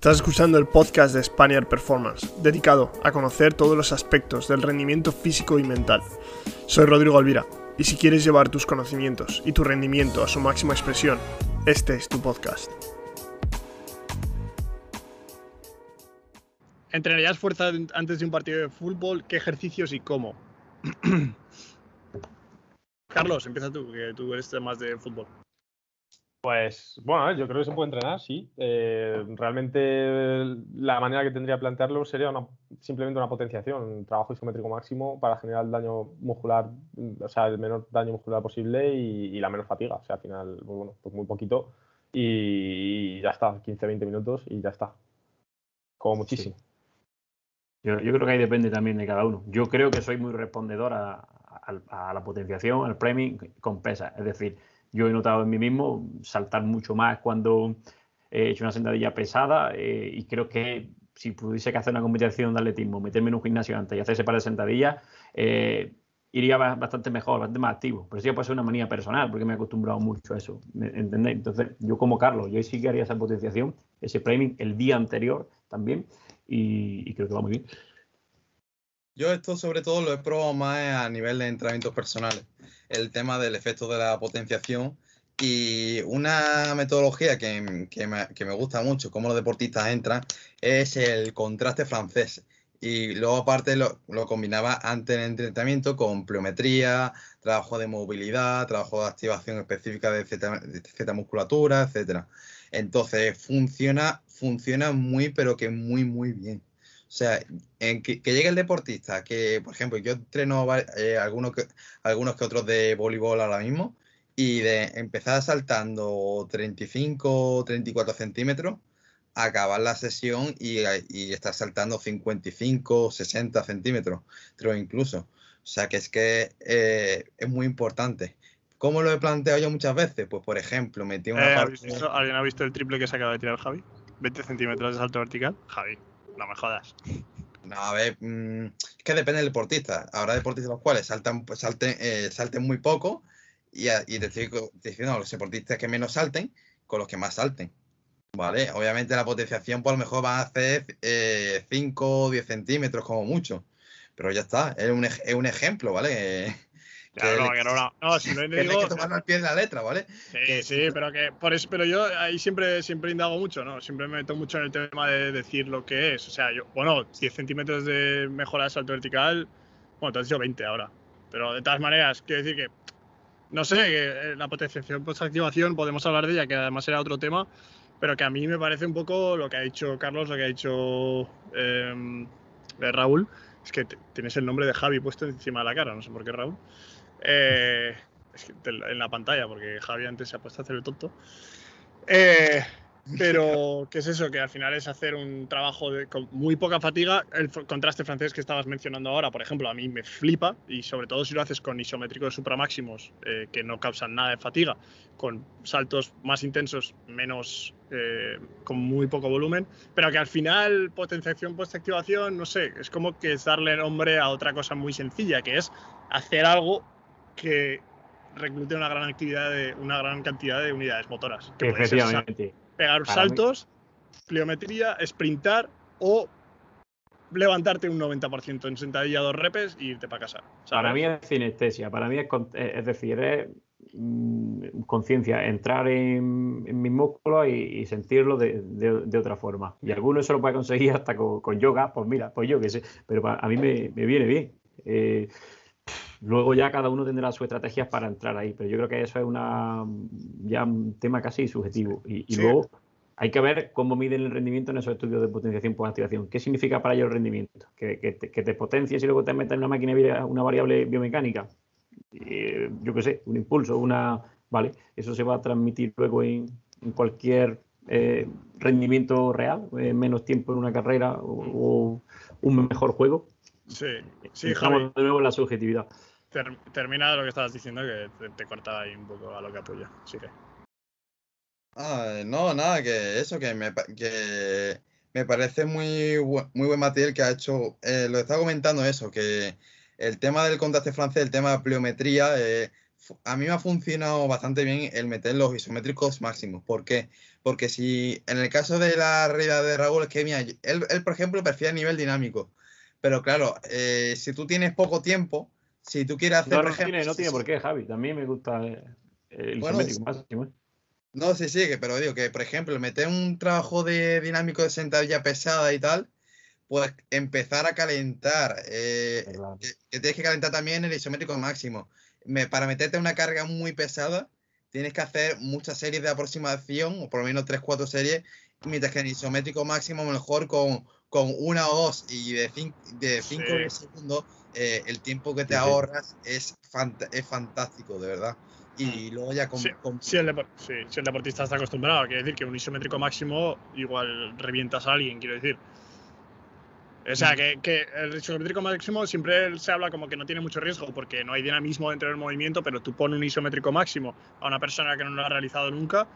Estás escuchando el podcast de Spaniard Performance, dedicado a conocer todos los aspectos del rendimiento físico y mental. Soy Rodrigo Alvira, y si quieres llevar tus conocimientos y tu rendimiento a su máxima expresión, este es tu podcast. ¿Entrenarías fuerza antes de un partido de fútbol? ¿Qué ejercicios y cómo? Carlos, empieza tú, que tú eres más de fútbol. Pues bueno, yo creo que se puede entrenar, sí. Eh, realmente la manera que tendría de plantearlo sería simplemente una potenciación, un trabajo isométrico máximo para generar el daño muscular, o sea, el menor daño muscular posible y, la menor fatiga. O sea, al final, pues bueno, pues muy poquito y, ya está, 15-20 minutos y ya está. Como muchísimo. Yo, creo que ahí depende también de cada uno. Yo creo que soy muy respondedor a, a la potenciación, al premium con pesa. Es decir, yo he notado en mí mismo saltar mucho más cuando he hecho una sentadilla pesada eh, y creo que si pudiese hacer una competición de atletismo, meterme en un gimnasio antes y hacer ese par de sentadillas, eh, iría bastante mejor, bastante más activo. Pero eso ya puede ser una manía personal, porque me he acostumbrado mucho a eso, ¿entendéis? Entonces, yo como Carlos, yo sí que haría esa potenciación, ese framing el día anterior también, y, creo que va muy bien. Yo esto sobre todo lo he probado más a nivel de entrenamientos personales el tema del efecto de la potenciación y una metodología que, me, gusta mucho, cómo los deportistas entran, es el contraste francés. Y luego aparte lo, combinaba antes en el entrenamiento con pliometría, trabajo de movilidad, trabajo de activación específica de Z, musculatura, etc. Entonces funciona, funciona muy, pero que muy, muy bien. O sea, en que, llegue el deportista, que por ejemplo yo entreno eh, algunos, que, algunos que otros de voleibol ahora mismo, y de empezar saltando 35, 34 centímetros, acabar la sesión y, y estar saltando 55, 60 centímetros, creo incluso. O sea que es que eh, es muy importante. ¿Cómo lo he planteado yo muchas veces? Pues por ejemplo, metí una eh, ¿Alguien ha visto el triple que se acaba de tirar Javi? 20 centímetros de salto vertical. Javi no me jodas. No, a ver, mm, es que depende del deportista. Habrá deportistas los cuales saltan, pues, salten, eh, salten muy poco y, y te estoy diciendo los deportistas que menos salten con los que más salten. ¿Vale? Obviamente la potenciación por pues, lo mejor va a hacer 5 o 10 centímetros como mucho. Pero ya está, es un, es un ejemplo, ¿vale? Claro, no, que no, no. si no que digo, que tomar al pie de la letra, ¿vale? Sí, sí, pero que por eso, pero yo ahí siempre, siempre indago mucho, ¿no? Siempre me meto mucho en el tema de decir lo que es. O sea, yo, bueno, 10 centímetros de mejora de salto vertical, bueno, te has dicho 20 ahora. Pero de todas maneras, quiero decir que, no sé, que eh, la potenciación post-activación, podemos hablar de ella, que además era otro tema, pero que a mí me parece un poco lo que ha dicho Carlos, lo que ha dicho em, eh, Raúl, es que tienes el nombre de Javi puesto encima de la cara, no sé por qué Raúl. Eh, en la pantalla, porque Javi antes se ha puesto a hacer el tonto. Eh, pero, ¿qué es eso? Que al final es hacer un trabajo de, con muy poca fatiga. El contraste francés que estabas mencionando ahora, por ejemplo, a mí me flipa, y sobre todo si lo haces con isométricos supramáximos eh, que no causan nada de fatiga, con saltos más intensos, menos, eh, con muy poco volumen, pero que al final potenciación post-activación, no sé, es como que es darle nombre a otra cosa muy sencilla, que es hacer algo que reclute una gran actividad de una gran cantidad de unidades motoras. Que Efectivamente. pegar saltos, pliometría, sprintar o levantarte un 90% en sentadilla dos repes y irte para casa. Para mí es sinestesia, para mí es, eh, es decir, es mm, conciencia, entrar en, mis músculos y, sentirlo de, otra forma. Y algunos eso lo puede conseguir hasta con, yoga, pues mira, pues yo qué sé, pero a mí me, viene bien. Eh, Luego ya cada uno tendrá sus estrategias para entrar ahí, pero yo creo que eso es una ya un tema casi subjetivo. Y, luego hay que ver cómo miden el rendimiento en esos estudios de potenciación por activación. ¿Qué significa para ellos el rendimiento? ¿Que, te, potencies y luego te metes en una máquina una variable biomecánica? Eh, yo qué sé, un impulso, una... Vale, eso se va a transmitir luego en, cualquier eh, rendimiento real, eh, menos tiempo en una carrera o, un mejor juego. Sí, sí, Estamos de nuevo en la subjetividad termina lo que estabas diciendo, que te, corta ahí un poco a lo que apoya. Sí que. Ah, no, nada, que eso, que me, que me parece muy, muy buen material que ha hecho. Eh, lo estaba comentando eso, que el tema del contraste francés, el tema de pliometría, eh, a mí me ha funcionado bastante bien el meter los isométricos máximos. ¿Por qué? Porque si en el caso de la realidad de Raúl, es que mira, él, por ejemplo, prefiere nivel dinámico. Pero claro, eh, si tú tienes poco tiempo, si tú quieres hacer. No, no, tiene, no tiene por qué, Javi. También me gusta eh, el isométrico máximo. ¿eh? No, sí, sí, pero digo que, por ejemplo, meter un trabajo de dinámico de sentadilla pesada y tal, pues empezar a calentar. que, tienes que calentar también el isométrico máximo para meterte una carga muy pesada, tienes que hacer muchas series de aproximación, o por lo menos 3-4 series, mientras que en isométrico máximo, mejor con, con una o dos y de 5 de segundos, eh, el tiempo que te ahorras es, es fantástico, de verdad. Y mm. luego ya con. Si, el deportista está acostumbrado, quiere decir que un isométrico máximo igual revientas a alguien, quiero decir. O sea, mm. que, el isométrico máximo siempre se habla como que no tiene mucho riesgo porque no hay dinamismo dentro del movimiento, pero tú pones un isométrico máximo a una persona que no lo ha realizado nunca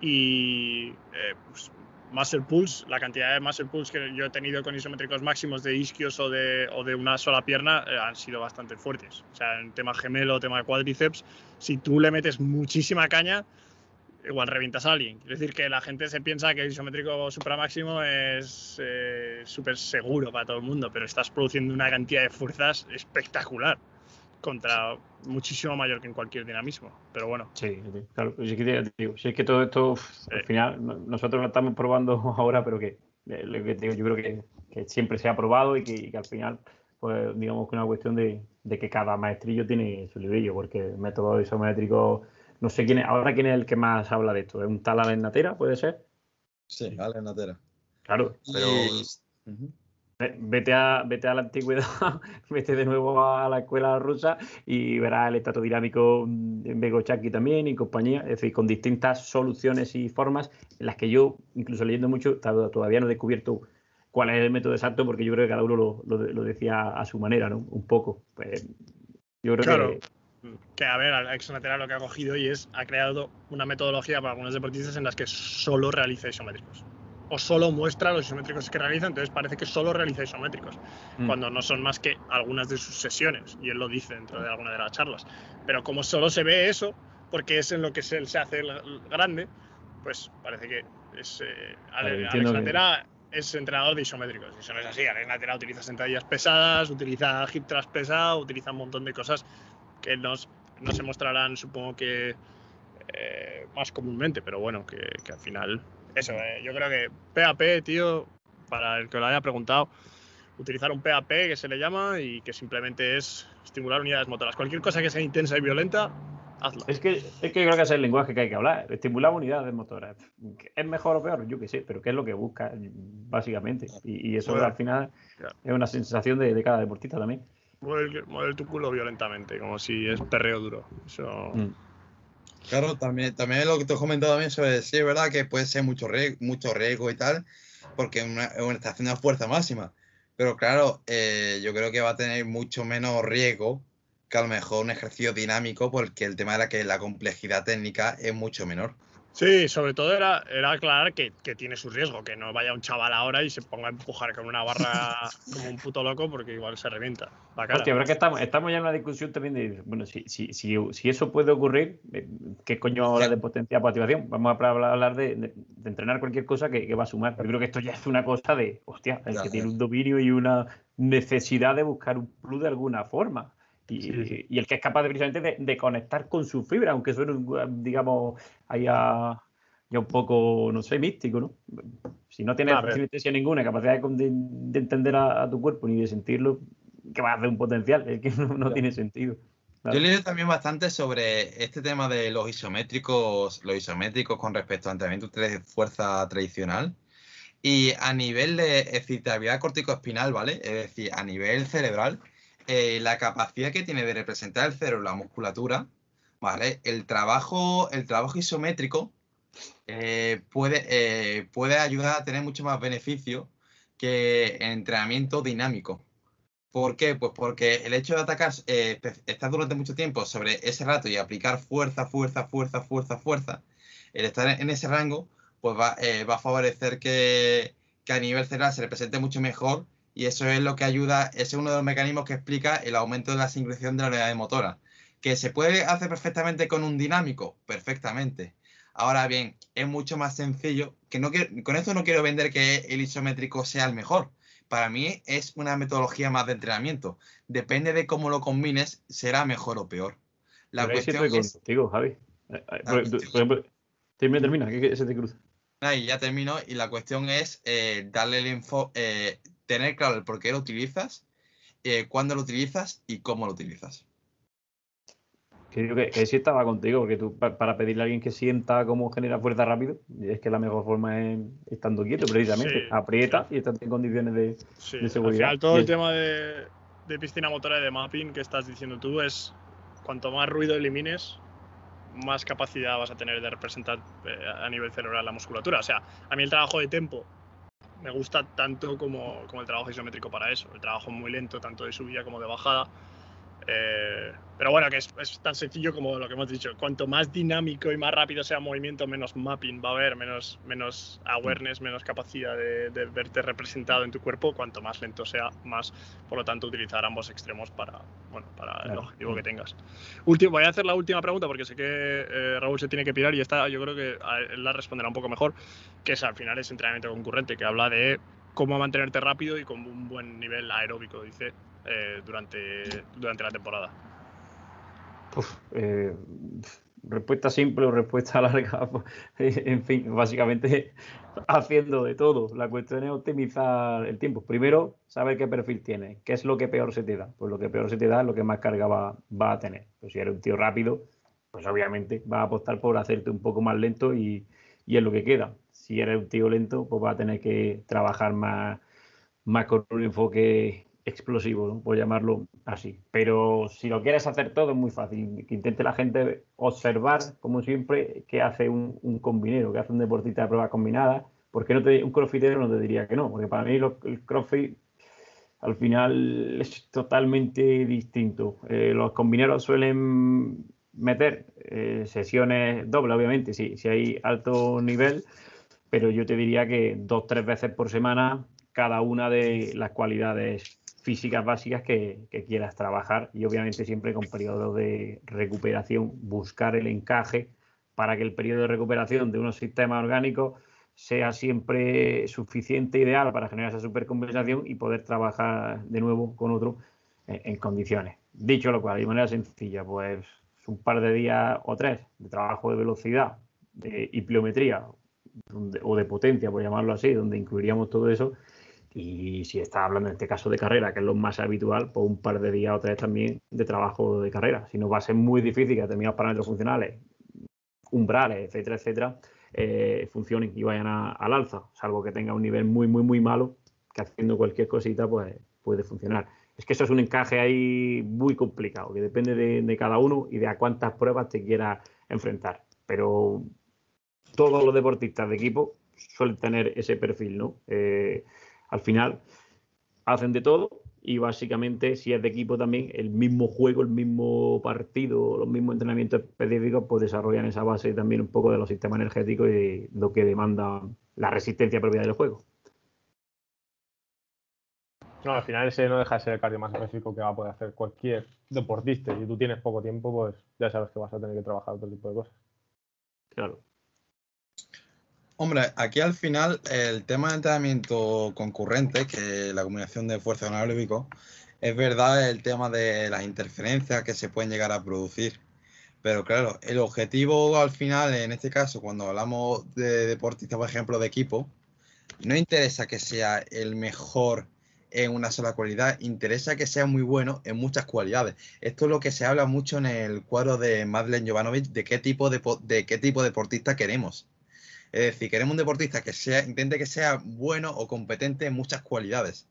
y eh, pues, muscle pulse, la cantidad de muscle pulse que yo he tenido con isométricos máximos de isquios o de, o de una sola pierna eh, han sido bastante fuertes. O sea, en tema gemelo, tema cuádriceps, si tú le metes muchísima caña, igual revientas a alguien. Es decir, que la gente se piensa que el isométrico supramáximo es eh, súper seguro para todo el mundo, pero estás produciendo una cantidad de fuerzas espectacular contra muchísimo mayor que en cualquier dinamismo. Pero bueno. Sí, claro. Si es que, todo esto, al final, nosotros lo estamos probando ahora, pero que, eh, yo creo que, siempre se ha probado y que, al final, pues digamos que es una cuestión de, de, que cada maestrillo tiene su librillo, porque el método isométrico no sé quién es, ahora quién es el que más habla de esto. ¿Es un tal Natera, puede ser? Sí, Natera. Claro, pero vete, a, vete a la antigüedad, vete de nuevo a la escuela rusa y verás el dinámico en Begochaki también y compañía, es decir, con distintas soluciones y formas en las que yo, incluso leyendo mucho, todavía no he descubierto cuál es el método exacto porque yo creo que cada uno lo, decía a su manera, ¿no? Un poco. Pues, yo creo que que a ver, Alex Natera lo que ha cogido y es, ha creado una metodología para algunos deportistas en las que solo realiza isométricos. O solo muestra los isométricos que realiza, entonces parece que solo realiza isométricos, mm. cuando no son más que algunas de sus sesiones, y él lo dice dentro de alguna de las charlas. Pero como solo se ve eso, porque es en lo que se, se hace grande, pues parece que es, eh, Alex Natera es entrenador de isométricos. Y eso no es así. Alex Natera utiliza sentadillas pesadas, utiliza hip thrust pesado, utiliza un montón de cosas que nos, no se mostrarán, supongo que eh, más comúnmente, pero bueno, que, al final, eso, eh, yo creo que PAP, tío, para el que lo haya preguntado, utilizar un PAP que se le llama y que simplemente es estimular unidades motoras. Cualquier cosa que sea intensa y violenta, hazlo. Es que, es que yo creo que es el lenguaje que hay que hablar, estimular unidades motoras. ¿Es mejor o peor? Yo qué sé, pero ¿qué es lo que busca, básicamente? Y, eso al final es una sensación de, de cada deportista también mueve, tu culo violentamente, como si es perreo duro. Eso... Mm. Claro, también, también lo que tú has comentado también sobre sí, es verdad que puede ser mucho riesgo, mucho riesgo y tal, porque una, una estación de fuerza máxima. Pero claro, eh, yo creo que va a tener mucho menos riesgo que a lo mejor un ejercicio dinámico, porque el tema era que la complejidad técnica es mucho menor. Sí, sobre todo era, era aclarar que, tiene su riesgo, que no vaya un chaval ahora y se ponga a empujar con una barra como un puto loco porque igual se revienta. Hostia, pero que estamos, estamos ya en una discusión también de, bueno, si, si, si, eso puede ocurrir, eh, ¿qué coño habla de potencia por activación? Vamos a hablar de, entrenar cualquier cosa que, va a sumar. Yo creo que esto ya es una cosa de, hostia, el que tiene un dominio y una necesidad de buscar un plus de alguna forma. Y, el que es capaz de, precisamente de, conectar con su fibra, aunque suene, digamos, ahí ya un poco, no sé, místico, ¿no? Si no tienes ninguna capacidad de, entender a, tu cuerpo ni de sentirlo, ¿qué vas a hacer un potencial? Es que no, tiene sentido. Yo he leído también bastante sobre este tema de los isométricos, los isométricos con respecto al entrenamiento de fuerza tradicional. Y a nivel de excitabilidad corticoespinal, ¿vale? Es decir, a nivel cerebral, eh, la capacidad que tiene de representar el cerebro, la musculatura, ¿vale? El trabajo, el trabajo isométrico eh, puede, eh, puede ayudar a tener mucho más beneficio que el entrenamiento dinámico. ¿Por qué? Pues porque el hecho de atacar, estar durante mucho tiempo sobre ese rato y aplicar fuerza, fuerza, fuerza, fuerza, fuerza, el estar en ese rango, pues va, va a favorecer que, que, a nivel cerebral se represente mucho mejor y eso es lo que ayuda, ese es uno de los mecanismos que explica el aumento de la sincronización de la unidad motora, ¿Que se puede hacer perfectamente con un dinámico? Perfectamente. Ahora bien, es mucho más sencillo, que no con esto no quiero vender que el isométrico sea el mejor. Para mí es una metodología más de entrenamiento. Depende de cómo lo combines, será mejor o peor. La cuestión es... contigo, Javi. Eh, eh, ah, por, termina, termina, que se te cruza. Ahí ya termino y la cuestión es eh, darle el info, tener claro el por qué lo utilizas, cuándo lo utilizas y cómo lo utilizas. Que, que, sí estaba contigo, porque tú para pedirle a alguien que sienta cómo genera fuerza rápido, es que la mejor forma es estando quieto, precisamente. Aprieta y estás en condiciones de, seguridad. Al final, todo el, tema de, de, piscina motora y de mapping que estás diciendo tú es cuanto más ruido elimines, más capacidad vas a tener de representar eh, a nivel cerebral la musculatura. O sea, a mí el trabajo de tempo me gusta tanto como, como el trabajo isométrico para eso. El trabajo muy lento, tanto de subida como de bajada eh, pero bueno, que es, tan sencillo como lo que hemos dicho. Cuanto más dinámico y más rápido sea el movimiento, menos mapping va a haber, menos, menos awareness, menos capacidad de, verte representado en tu cuerpo. Cuanto más lento sea, más, por lo tanto, utilizar ambos extremos para, bueno, para el objetivo que tengas. Último, voy a hacer la última pregunta porque sé que eh, Raúl se tiene que pirar y esta yo creo que él la responderá un poco mejor, que es al final es entrenamiento concurrente, que habla de cómo mantenerte rápido y con un buen nivel aeróbico, dice eh, durante, durante la temporada? Eh, respuesta simple o respuesta larga, pues, en fin, básicamente haciendo de todo. La cuestión es optimizar el tiempo. Primero, saber qué perfil tienes, qué es lo que peor se te da. Pues lo que peor se te da es lo que más carga va, a tener. Pues si eres un tío rápido, pues obviamente va a apostar por hacerte un poco más lento y, es lo que queda. Si eres un tío lento, pues va a tener que trabajar más, más con un enfoque explosivo, por llamarlo así. Pero si lo quieres hacer todo es muy fácil. Que intente la gente observar, como siempre, qué hace un, combinero, qué hace un deportista de prueba combinada. Porque no te, un crossfitero no te diría que no, porque para mí el crossfit al final es totalmente distinto. Eh, los combineros suelen meter eh, sesiones dobles, obviamente, si, si hay alto nivel, pero yo te diría que dos, tres veces por semana cada una de las cualidades físicas básicas que, quieras trabajar y obviamente siempre con periodos de recuperación, buscar el encaje para que el periodo de recuperación de unos sistemas orgánicos sea siempre suficiente, ideal para generar esa supercompensación y poder trabajar de nuevo con otro en, condiciones. Dicho lo cual, de manera sencilla, pues un par de días o tres de trabajo de velocidad de, pliometría o de potencia, por llamarlo así, donde incluiríamos todo eso, y si está hablando en este caso de carrera, que es lo más habitual, pues un par de días o tres también de trabajo de carrera. Si no, va a ser muy difícil que determinados parámetros funcionales, umbrales, etcétera, etcétera, eh, funcionen y vayan al alza, salvo que tenga un nivel muy, muy, muy malo, que haciendo cualquier cosita, pues puede funcionar. Es que eso es un encaje ahí muy complicado, que depende de, cada uno y de a cuántas pruebas te quieras enfrentar. Pero todos los deportistas de equipo suelen tener ese perfil, ¿no? Eh, al final hacen de todo y básicamente si es de equipo también el mismo juego, el mismo partido, los mismos entrenamientos específicos pues desarrollan esa base también un poco de los sistemas energéticos y lo que demanda la resistencia propia del juego. No, al final ese no deja de ser el cardio más específico que va a poder hacer cualquier deportista. Y si tú tienes poco tiempo, pues ya sabes que vas a tener que trabajar otro tipo de cosas. Claro. Hombre, aquí al final el tema de entrenamiento concurrente, que la combinación de fuerza y anaeróbico, es verdad el tema de las interferencias que se pueden llegar a producir. Pero claro, el objetivo al final, en este caso, cuando hablamos de deportistas, por ejemplo, de equipo, no interesa que sea el mejor en una sola cualidad, interesa que sea muy bueno en muchas cualidades. Esto es lo que se habla mucho en el cuadro de Madeleine Jovanovic, de qué tipo de, de qué tipo de deportista queremos. Es decir, queremos un deportista que sea, intente que sea bueno o competente en muchas cualidades.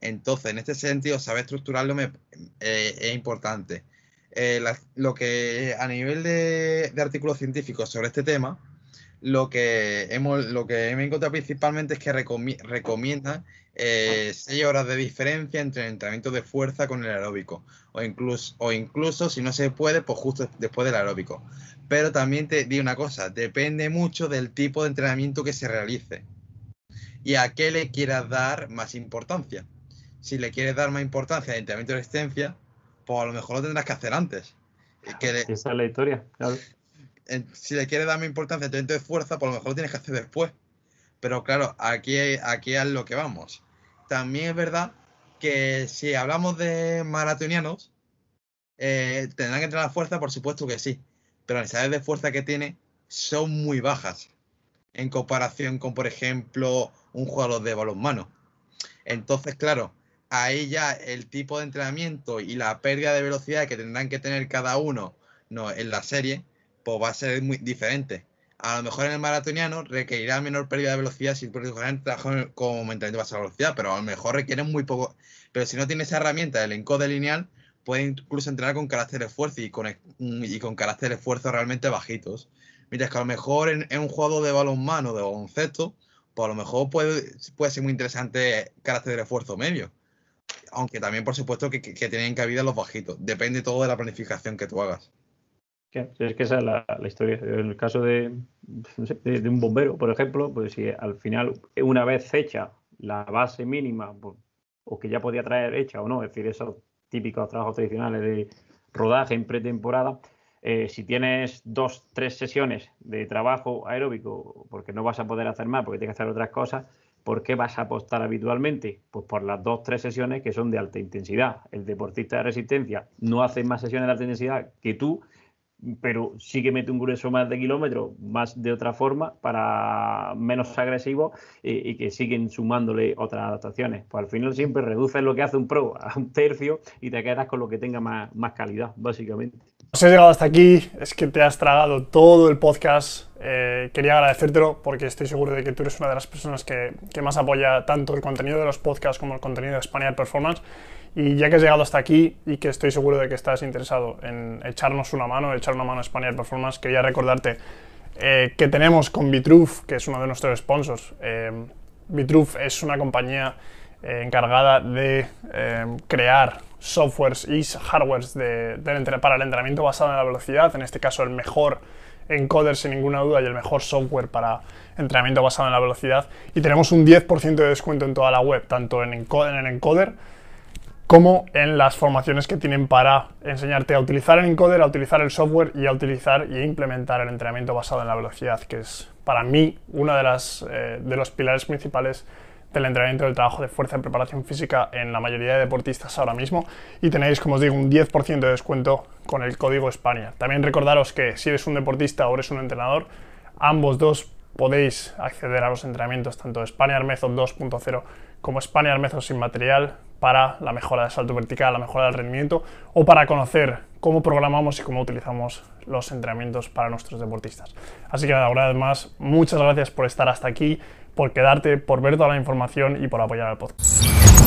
Entonces, en este sentido, saber estructurarlo eh, es importante. Eh, lo que a nivel de, artículos científicos sobre este tema, lo que hemos, lo que me encontrado principalmente es que recomiendan eh, seis horas de diferencia entre el entrenamiento de fuerza con el aeróbico, o incluso, o incluso si no se puede, pues justo después del aeróbico. Pero también te digo una cosa, depende mucho del tipo de entrenamiento que se realice y a qué le quieras dar más importancia. Si le quieres dar más importancia al entrenamiento de resistencia, pues a lo mejor lo tendrás que hacer antes. Esa es la historia, claro. Si le quieres dar importancia al entrenamiento de fuerza, por lo mejor lo tienes que hacer después. Pero claro, aquí, aquí es lo que vamos. También es verdad que si hablamos de maratonianos, eh, tendrán que entrar a fuerza, por supuesto que sí. Pero las necesidades de fuerza que tiene son muy bajas en comparación con, por ejemplo, un jugador de balonmano. Entonces, claro, ahí ya el tipo de entrenamiento y la pérdida de velocidad que tendrán que tener cada uno no, en la serie, pues va a ser muy diferente. A lo mejor en el maratoniano requerirá menor pérdida de velocidad si ejemplo trabajo como basado en velocidad, pero a lo mejor requieren muy poco. Pero si no tiene esa herramienta del encode lineal, puede incluso entrenar con carácter de esfuerzo y con, y con carácter de esfuerzo realmente bajitos. Mientras que a lo mejor en, un juego de balonmano, de baloncesto, pues a lo mejor puede, puede ser muy interesante carácter de esfuerzo medio. Aunque también, por supuesto, que, que, tienen cabida los bajitos. Depende todo de la planificación que tú hagas. Es que esa es la, historia. En el caso de, de, un bombero, por ejemplo, pues si al final, una vez hecha la base mínima, pues, o que ya podía traer hecha o no, es decir, esos típicos trabajos tradicionales de rodaje en pretemporada, eh, si tienes dos, tres sesiones de trabajo aeróbico, porque no vas a poder hacer más, porque tienes que hacer otras cosas, ¿por qué vas a apostar habitualmente? Pues por las dos, tres sesiones que son de alta intensidad. El deportista de resistencia no hace más sesiones de alta intensidad que tú, pero sí que mete un grueso más de kilómetros, más de otra forma, para menos agresivo y, que siguen sumándole otras adaptaciones. Pues al final siempre reduces lo que hace un pro a un tercio y te quedas con lo que tenga más, más calidad, básicamente. Si has llegado hasta aquí, es que te has tragado todo el podcast. Eh, quería agradecértelo porque estoy seguro de que tú eres una de las personas que, que, más apoya tanto el contenido de los podcasts como el contenido de Spaniard Performance. Y ya que has llegado hasta aquí y que estoy seguro de que estás interesado en echarnos una mano, echar una mano a Spaniard Performance, quería recordarte eh, que tenemos con Vitruve, que es uno de nuestros sponsors. Eh, es una compañía eh, encargada de crear softwares y hardwares para el entrenamiento basado en la velocidad, en este caso el mejor encoder sin ninguna duda y el mejor software para entrenamiento basado en la velocidad. Y tenemos un 10% de descuento en toda la web, tanto en, en el encoder como en las formaciones que tienen para enseñarte a utilizar el encoder, a utilizar el software y a utilizar y implementar el entrenamiento basado en la velocidad, que es para mí uno de, las, eh, de los pilares principales del entrenamiento del trabajo de fuerza y preparación física en la mayoría de deportistas ahora mismo y tenéis, como os digo, un 10% de descuento con el código España. También recordaros que si eres un deportista o eres un entrenador, ambos dos podéis acceder a los entrenamientos tanto de Spaniard Method 2.0 como Spaniard Method sin material para la mejora del salto vertical, la mejora del rendimiento o para conocer cómo programamos y cómo utilizamos los entrenamientos para nuestros deportistas. Así que una vez más, muchas gracias por estar hasta aquí por quedarte, por ver toda la información y por apoyar al podcast.